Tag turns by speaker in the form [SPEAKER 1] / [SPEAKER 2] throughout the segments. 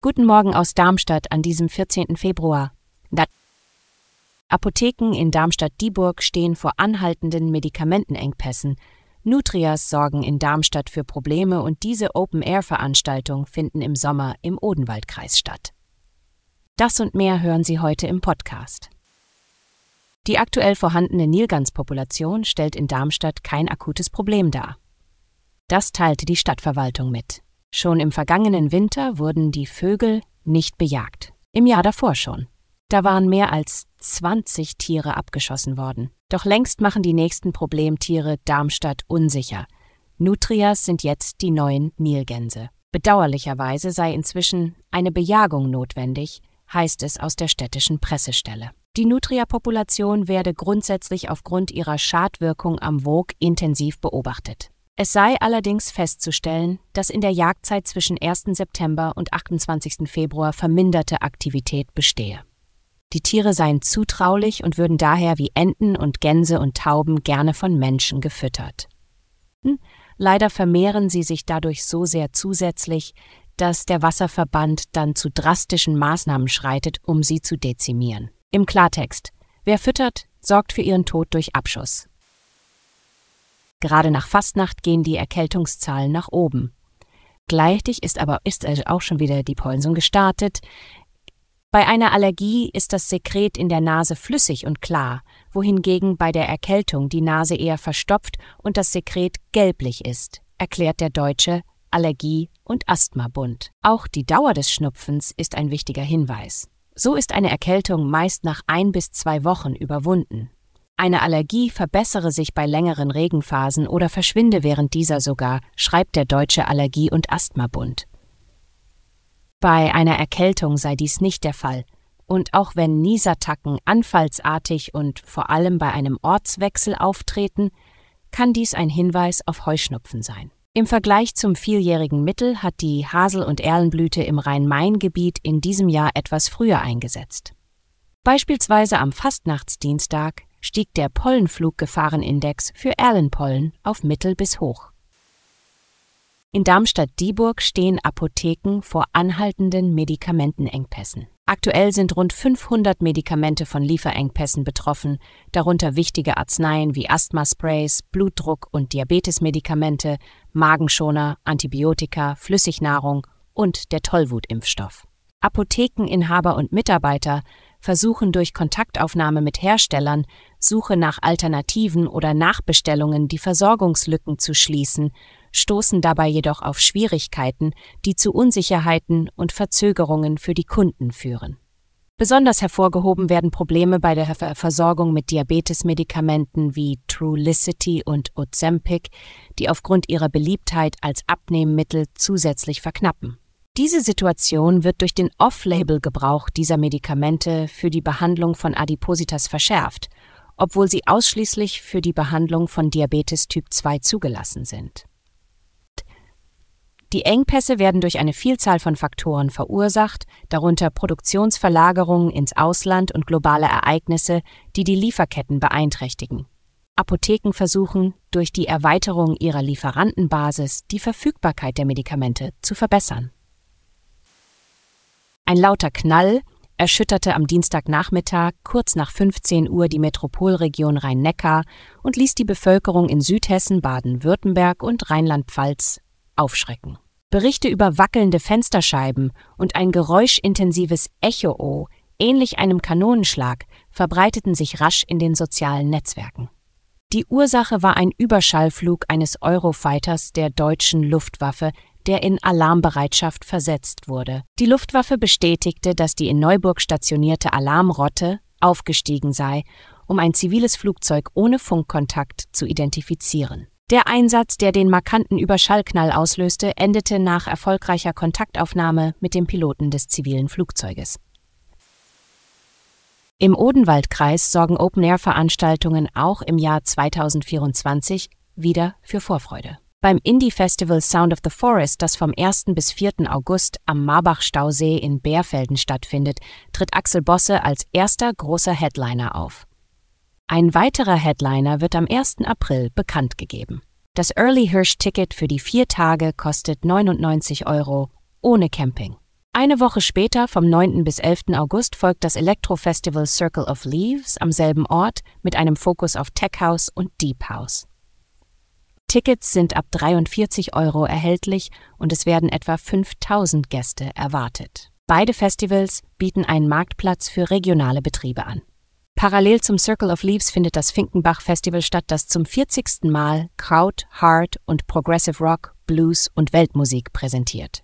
[SPEAKER 1] Guten Morgen aus Darmstadt an diesem 14. Februar. Apotheken in Darmstadt-Dieburg stehen vor anhaltenden Medikamentenengpässen. Nutrias sorgen in Darmstadt für Probleme und diese Open-Air-Veranstaltung finden im Sommer im Odenwaldkreis statt. Das und mehr hören Sie heute im Podcast. Die aktuell vorhandene Nilganspopulation stellt in Darmstadt kein akutes Problem dar. Das teilte die Stadtverwaltung mit. Schon im vergangenen Winter wurden die Vögel nicht bejagt. Im Jahr davor schon. Da waren mehr als 20 Tiere abgeschossen worden. Doch längst machen die nächsten Problemtiere Darmstadt unsicher. Nutrias sind jetzt die neuen Nilgänse. Bedauerlicherweise sei inzwischen eine Bejagung notwendig, heißt es aus der städtischen Pressestelle. Die Nutria-Population werde grundsätzlich aufgrund ihrer Schadwirkung am Wog intensiv beobachtet. Es sei allerdings festzustellen, dass in der Jagdzeit zwischen 1. September und 28. Februar verminderte Aktivität bestehe. Die Tiere seien zutraulich und würden daher wie Enten und Gänse und Tauben gerne von Menschen gefüttert. Hm, leider vermehren sie sich dadurch so sehr zusätzlich, dass der Wasserverband dann zu drastischen Maßnahmen schreitet, um sie zu dezimieren. Im Klartext, wer füttert, sorgt für ihren Tod durch Abschuss. Gerade nach Fastnacht gehen die Erkältungszahlen nach oben. Gleichzeitig ist aber ist auch schon wieder die Polsung gestartet. Bei einer Allergie ist das Sekret in der Nase flüssig und klar, wohingegen bei der Erkältung die Nase eher verstopft und das Sekret gelblich ist, erklärt der deutsche Allergie- und Asthmabund. Auch die Dauer des Schnupfens ist ein wichtiger Hinweis. So ist eine Erkältung meist nach ein bis zwei Wochen überwunden. Eine Allergie verbessere sich bei längeren Regenphasen oder verschwinde während dieser sogar, schreibt der Deutsche Allergie- und Asthmabund. Bei einer Erkältung sei dies nicht der Fall, und auch wenn Niesattacken anfallsartig und vor allem bei einem Ortswechsel auftreten, kann dies ein Hinweis auf Heuschnupfen sein. Im Vergleich zum vieljährigen Mittel hat die Hasel- und Erlenblüte im Rhein-Main-Gebiet in diesem Jahr etwas früher eingesetzt. Beispielsweise am Fastnachtsdienstag stieg der Pollenfluggefahrenindex für Erlenpollen auf mittel bis hoch. In Darmstadt-Dieburg stehen Apotheken vor anhaltenden Medikamentenengpässen. Aktuell sind rund 500 Medikamente von Lieferengpässen betroffen, darunter wichtige Arzneien wie Asthmasprays, Blutdruck- und Diabetesmedikamente, Magenschoner, Antibiotika, Flüssignahrung und der Tollwutimpfstoff. Apothekeninhaber und Mitarbeiter versuchen durch Kontaktaufnahme mit Herstellern, Suche nach Alternativen oder Nachbestellungen die Versorgungslücken zu schließen, stoßen dabei jedoch auf Schwierigkeiten, die zu Unsicherheiten und Verzögerungen für die Kunden führen. Besonders hervorgehoben werden Probleme bei der Versorgung mit Diabetesmedikamenten wie Trulicity und Ozempic, die aufgrund ihrer Beliebtheit als Abnehmmittel zusätzlich verknappen. Diese Situation wird durch den Off-Label-Gebrauch dieser Medikamente für die Behandlung von Adipositas verschärft, obwohl sie ausschließlich für die Behandlung von Diabetes Typ 2 zugelassen sind. Die Engpässe werden durch eine Vielzahl von Faktoren verursacht, darunter Produktionsverlagerungen ins Ausland und globale Ereignisse, die die Lieferketten beeinträchtigen. Apotheken versuchen, durch die Erweiterung ihrer Lieferantenbasis die Verfügbarkeit der Medikamente zu verbessern. Ein lauter Knall erschütterte am Dienstagnachmittag kurz nach 15 Uhr die Metropolregion Rhein-Neckar und ließ die Bevölkerung in Südhessen, Baden-Württemberg und Rheinland-Pfalz aufschrecken. Berichte über wackelnde Fensterscheiben und ein geräuschintensives Echo, ähnlich einem Kanonenschlag, verbreiteten sich rasch in den sozialen Netzwerken. Die Ursache war ein Überschallflug eines Eurofighters der deutschen Luftwaffe, der in Alarmbereitschaft versetzt wurde. Die Luftwaffe bestätigte, dass die in Neuburg stationierte Alarmrotte aufgestiegen sei, um ein ziviles Flugzeug ohne Funkkontakt zu identifizieren. Der Einsatz, der den markanten Überschallknall auslöste, endete nach erfolgreicher Kontaktaufnahme mit dem Piloten des zivilen Flugzeuges. Im Odenwaldkreis sorgen Open-Air-Veranstaltungen auch im Jahr 2024 wieder für Vorfreude. Beim Indie-Festival Sound of the Forest, das vom 1. bis 4. August am Marbach-Stausee in Bärfelden stattfindet, tritt Axel Bosse als erster großer Headliner auf. Ein weiterer Headliner wird am 1. April bekannt gegeben. Das Early Hirsch Ticket für die vier Tage kostet 99 Euro ohne Camping. Eine Woche später, vom 9. bis 11. August, folgt das Elektro-Festival Circle of Leaves am selben Ort mit einem Fokus auf Tech House und Deep House. Tickets sind ab 43 Euro erhältlich und es werden etwa 5000 Gäste erwartet. Beide Festivals bieten einen Marktplatz für regionale Betriebe an. Parallel zum Circle of Leaves findet das Finkenbach Festival statt, das zum 40. Mal Kraut, Hard und Progressive Rock, Blues und Weltmusik präsentiert.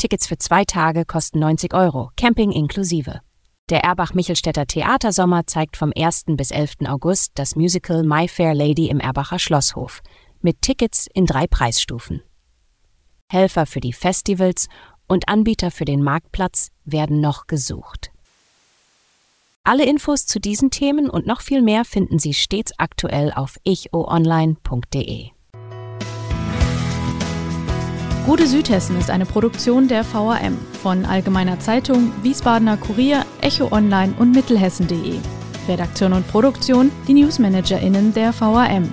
[SPEAKER 1] Tickets für zwei Tage kosten 90 Euro, Camping inklusive. Der Erbach-Michelstädter Theatersommer zeigt vom 1. bis 11. August das Musical My Fair Lady im Erbacher Schlosshof mit Tickets in drei Preisstufen. Helfer für die Festivals und Anbieter für den Marktplatz werden noch gesucht. Alle Infos zu diesen Themen und noch viel mehr finden Sie stets aktuell auf ichoonline.de.
[SPEAKER 2] Gute Südhessen ist eine Produktion der VAM von Allgemeiner Zeitung, Wiesbadener Kurier, Echo Online und Mittelhessen.de. Redaktion und Produktion die NewsmanagerInnen der VAM.